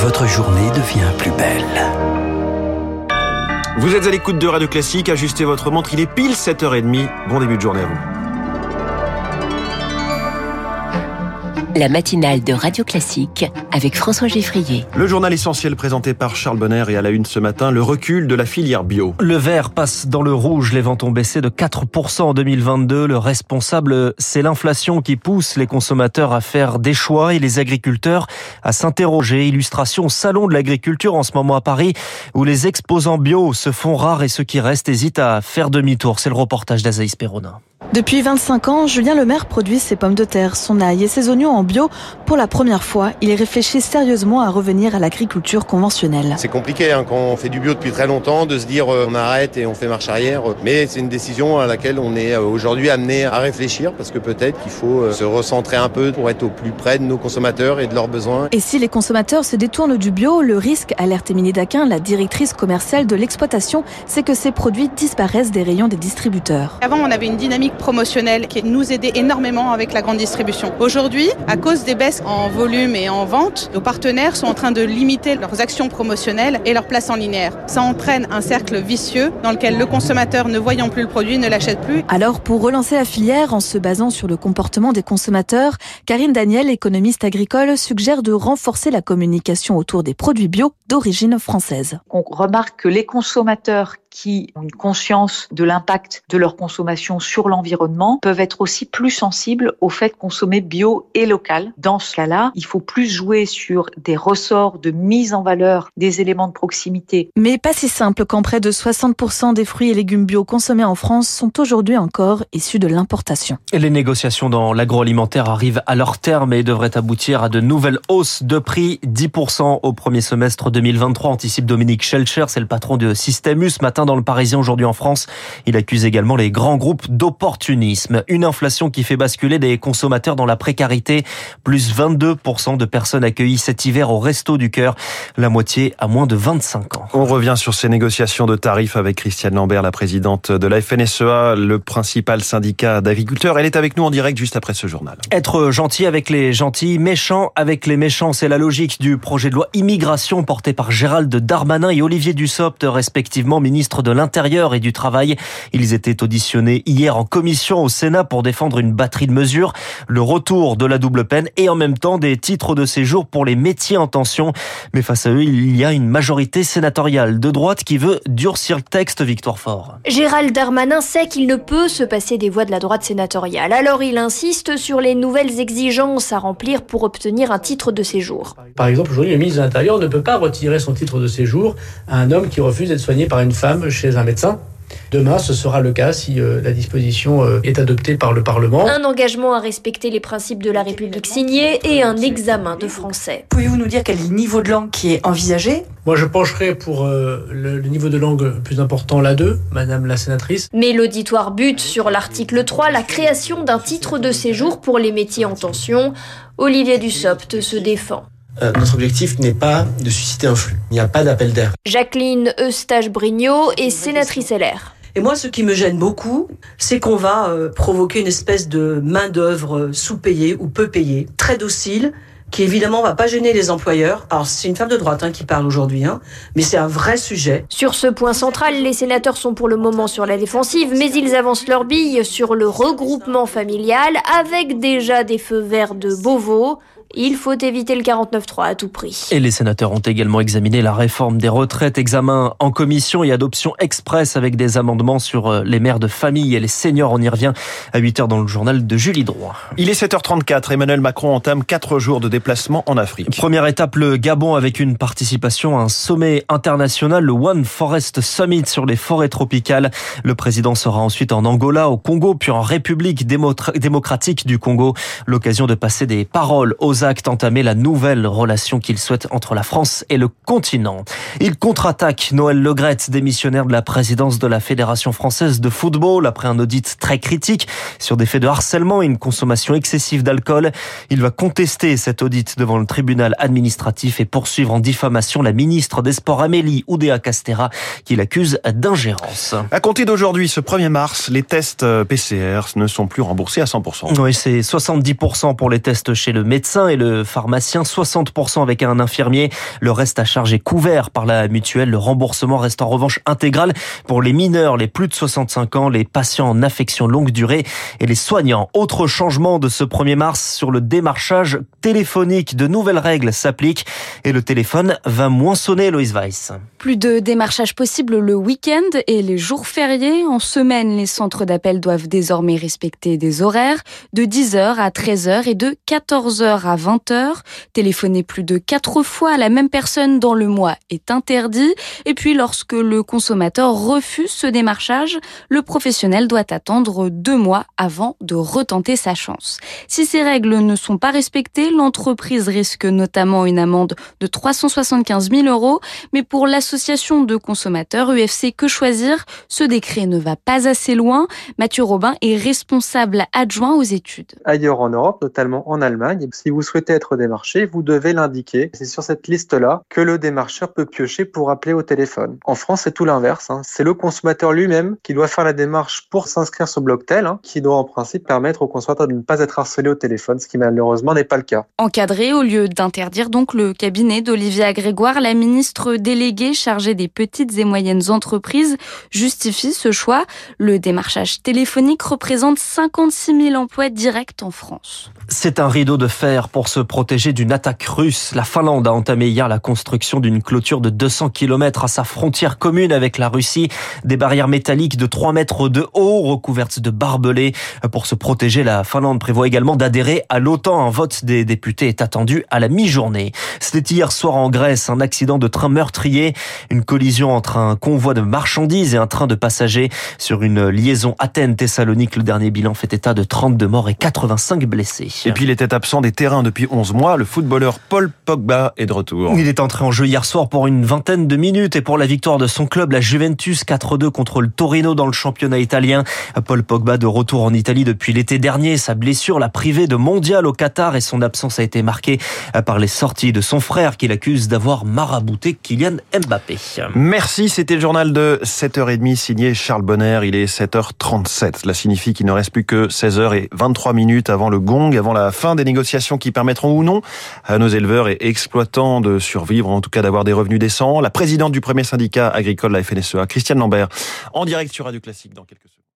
votre journée devient plus belle. Vous êtes à l'écoute de Radio Classique, ajustez votre montre, il est pile 7h30. Bon début de journée à vous. La matinale de Radio Classique avec François Geffrier. Le journal essentiel présenté par Charles Bonner et à la une ce matin, le recul de la filière bio. Le vert passe dans le rouge, les ventes ont baissé de 4% en 2022. Le responsable, c'est l'inflation qui pousse les consommateurs à faire des choix et les agriculteurs à s'interroger. Illustration au salon de l'agriculture en ce moment à Paris où les exposants bio se font rares et ceux qui restent hésitent à faire demi-tour. C'est le reportage d'Azaïs Perronin. Depuis 25 ans, Julien Lemaire produit ses pommes de terre, son ail et ses oignons en bio. Pour la première fois, il réfléchit sérieusement à revenir à l'agriculture conventionnelle. C'est compliqué hein, quand on fait du bio depuis très longtemps de se dire euh, on arrête et on fait marche arrière. Mais c'est une décision à laquelle on est euh, aujourd'hui amené à réfléchir parce que peut-être qu'il faut euh, se recentrer un peu pour être au plus près de nos consommateurs et de leurs besoins. Et si les consommateurs se détournent du bio, le risque, alerte Émilie Daquin, la directrice commerciale de l'exploitation, c'est que ces produits disparaissent des rayons des distributeurs. Avant, on avait une dynamique promotionnelle qui nous aidait énormément avec la grande distribution. Aujourd'hui, à cause des baisses en volume et en vente, nos partenaires sont en train de limiter leurs actions promotionnelles et leur place en linéaire. Ça entraîne un cercle vicieux dans lequel le consommateur, ne voyant plus le produit, ne l'achète plus. Alors, pour relancer la filière en se basant sur le comportement des consommateurs, Karine Daniel, économiste agricole, suggère de renforcer la communication autour des produits bio d'origine française. On remarque que les consommateurs qui ont une conscience de l'impact de leur consommation sur l'environnement peuvent être aussi plus sensibles au fait de consommer bio et local. Dans ce cas-là, il faut plus jouer sur des ressorts de mise en valeur des éléments de proximité. Mais pas si simple quand près de 60% des fruits et légumes bio consommés en France sont aujourd'hui encore issus de l'importation. Les négociations dans l'agroalimentaire arrivent à leur terme et devraient aboutir à de nouvelles hausses de prix. 10% au premier semestre 2023, anticipe Dominique Schelcher, c'est le patron de Système ce matin dans le Parisien aujourd'hui en France. Il accuse également les grands groupes d'opportunisme. Une inflation qui fait basculer des consommateurs dans la précarité. Plus 22% de personnes accueillies cet hiver au Resto du Cœur. La moitié à moins de 25 ans. On revient sur ces négociations de tarifs avec Christiane Lambert, la présidente de la FNSEA, le principal syndicat d'agriculteurs. Elle est avec nous en direct juste après ce journal. Être gentil avec les gentils, méchant avec les méchants, c'est la logique du projet de loi immigration porté par Gérald Darmanin et Olivier Dussopt, respectivement ministre de l'Intérieur et du Travail. Ils étaient auditionnés hier en commission au Sénat pour défendre une batterie de mesures, le retour de la double peine et en même temps des titres de séjour pour les métiers en tension. Mais face à eux, il y a une majorité sénatoriale de droite qui veut durcir le texte, Victoire Fort. Gérald Darmanin sait qu'il ne peut se passer des voix de la droite sénatoriale. Alors il insiste sur les nouvelles exigences à remplir pour obtenir un titre de séjour. Par exemple, aujourd'hui, le ministre de l'Intérieur ne peut pas retirer son titre de séjour à un homme qui refuse d'être soigné par une femme chez un médecin. Demain, ce sera le cas si euh, la disposition euh, est adoptée par le Parlement. Un engagement à respecter les principes de la République signé et un examen de français. Pouvez-vous nous dire quel est le niveau de langue qui est envisagé? Moi, je pencherai pour euh, le, le, niveau de langue plus important, la 2, Madame la sénatrice. Mais l'auditoire bute sur l'article 3, la création d'un titre de séjour pour les métiers en tension. Olivier Dussopt se défend. Euh, notre objectif n'est pas de susciter un flux. Il n'y a pas d'appel d'air. Jacqueline Eustache-Brignot est sénatrice LR. Et moi, ce qui me gêne beaucoup, c'est qu'on va euh, provoquer une espèce de main-d'œuvre sous-payée ou peu payée, très docile, qui évidemment va pas gêner les employeurs. Alors c'est une femme de droite hein, qui parle aujourd'hui, hein, mais c'est un vrai sujet. Sur ce point central, les sénateurs sont pour le moment sur la défensive, mais ils avancent leur bille sur le regroupement familial avec déjà des feux verts de Beauvau. Il faut éviter le 49-3 à tout prix. Et les sénateurs ont également examiné la réforme des retraites, examen en commission et adoption express avec des amendements sur les mères de famille et les seniors. On y revient à 8h dans le journal de Julie Droit. Il est 7h34. Emmanuel Macron entame 4 jours de déplacement en Afrique. Première étape, le Gabon avec une participation à un sommet international, le One Forest Summit sur les forêts tropicales. Le président sera ensuite en Angola, au Congo, puis en République démocratique du Congo. L'occasion de passer des paroles aux actes, entamer la nouvelle relation qu'il souhaite entre la France et le continent. Il contre-attaque Noël Legrette, démissionnaire de la présidence de la Fédération française de football, après un audit très critique sur des faits de harcèlement et une consommation excessive d'alcool. Il va contester cet audit devant le tribunal administratif et poursuivre en diffamation la ministre des Sports Amélie Oudéa Castera, qu'il accuse d'ingérence. À compter d'aujourd'hui, ce 1er mars, les tests PCR ne sont plus remboursés à 100%. Oui, c'est 70% pour les tests chez le médecin et le pharmacien, 60% avec un infirmier. Le reste à charge est couvert par la mutuelle. Le remboursement reste en revanche intégral pour les mineurs, les plus de 65 ans, les patients en affection longue durée et les soignants. Autre changement de ce 1er mars sur le démarchage téléphonique. De nouvelles règles s'appliquent et le téléphone va moins sonner, Loïs Weiss. Plus de démarchage possible le week-end et les jours fériés. En semaine, les centres d'appel doivent désormais respecter des horaires de 10h à 13h et de 14h à 20h. Téléphoner plus de 4 fois à la même personne dans le mois est interdit. Et puis, lorsque le consommateur refuse ce démarchage, le professionnel doit attendre deux mois avant de retenter sa chance. Si ces règles ne sont pas respectées, l'entreprise risque notamment une amende de 375 000 euros. Mais pour l'association de consommateurs UFC Que Choisir, ce décret ne va pas assez loin. Mathieu Robin est responsable adjoint aux études. Ailleurs en Europe, notamment en Allemagne, si vous souhaitez être démarché, vous devez l'indiquer. C'est sur cette liste-là que le démarcheur peut piocher pour appeler au téléphone. En France, c'est tout l'inverse. Hein. C'est le consommateur lui-même qui doit faire la démarche pour s'inscrire sur Blocktel, hein, qui doit en principe permettre au consommateur de ne pas être harcelé au téléphone, ce qui malheureusement n'est pas le cas. Encadré au lieu d'interdire donc le cabinet d'Olivier Grégoire, la ministre déléguée chargée des petites et moyennes entreprises justifie ce choix. Le démarchage téléphonique représente 56 000 emplois directs en France. C'est un rideau de fer pour se protéger d'une attaque russe. La Finlande a entamé hier la construction d'une clôture de 200 km à sa frontière commune avec la Russie. Des barrières métalliques de 3 mètres de haut recouvertes de barbelés. Pour se protéger, la Finlande prévoit également d'adhérer à l'OTAN. Un vote des députés est attendu à la mi-journée. C'était hier soir en Grèce, un accident de train meurtrier. Une collision entre un convoi de marchandises et un train de passagers sur une liaison Athènes-Thessalonique. Le dernier bilan fait état de 32 morts et 85 blessés. Et puis il était absent des terrains depuis 11 mois. Le footballeur Paul Pogba est de retour. Il est entré en jeu hier soir pour une vingtaine de minutes et pour la victoire de son club, la Juventus 4-2 contre le Torino dans le championnat italien. Paul Pogba de retour en Italie depuis l'été dernier. Sa blessure l'a privé de mondial au Qatar et son absence a été marquée par les sorties de son frère qu'il accuse d'avoir marabouté Kylian Mbappé. Merci, c'était le journal de 7h30 signé Charles Bonner. Il est 7h37. Cela signifie qu'il ne reste plus que 16h et 23 minutes avant le gong, avant la fin des négociations permettront ou non à nos éleveurs et exploitants de survivre, en tout cas d'avoir des revenus décents. La présidente du premier syndicat agricole, la FNSEA, Christiane Lambert, en direct sur Radio Classique dans quelques secondes.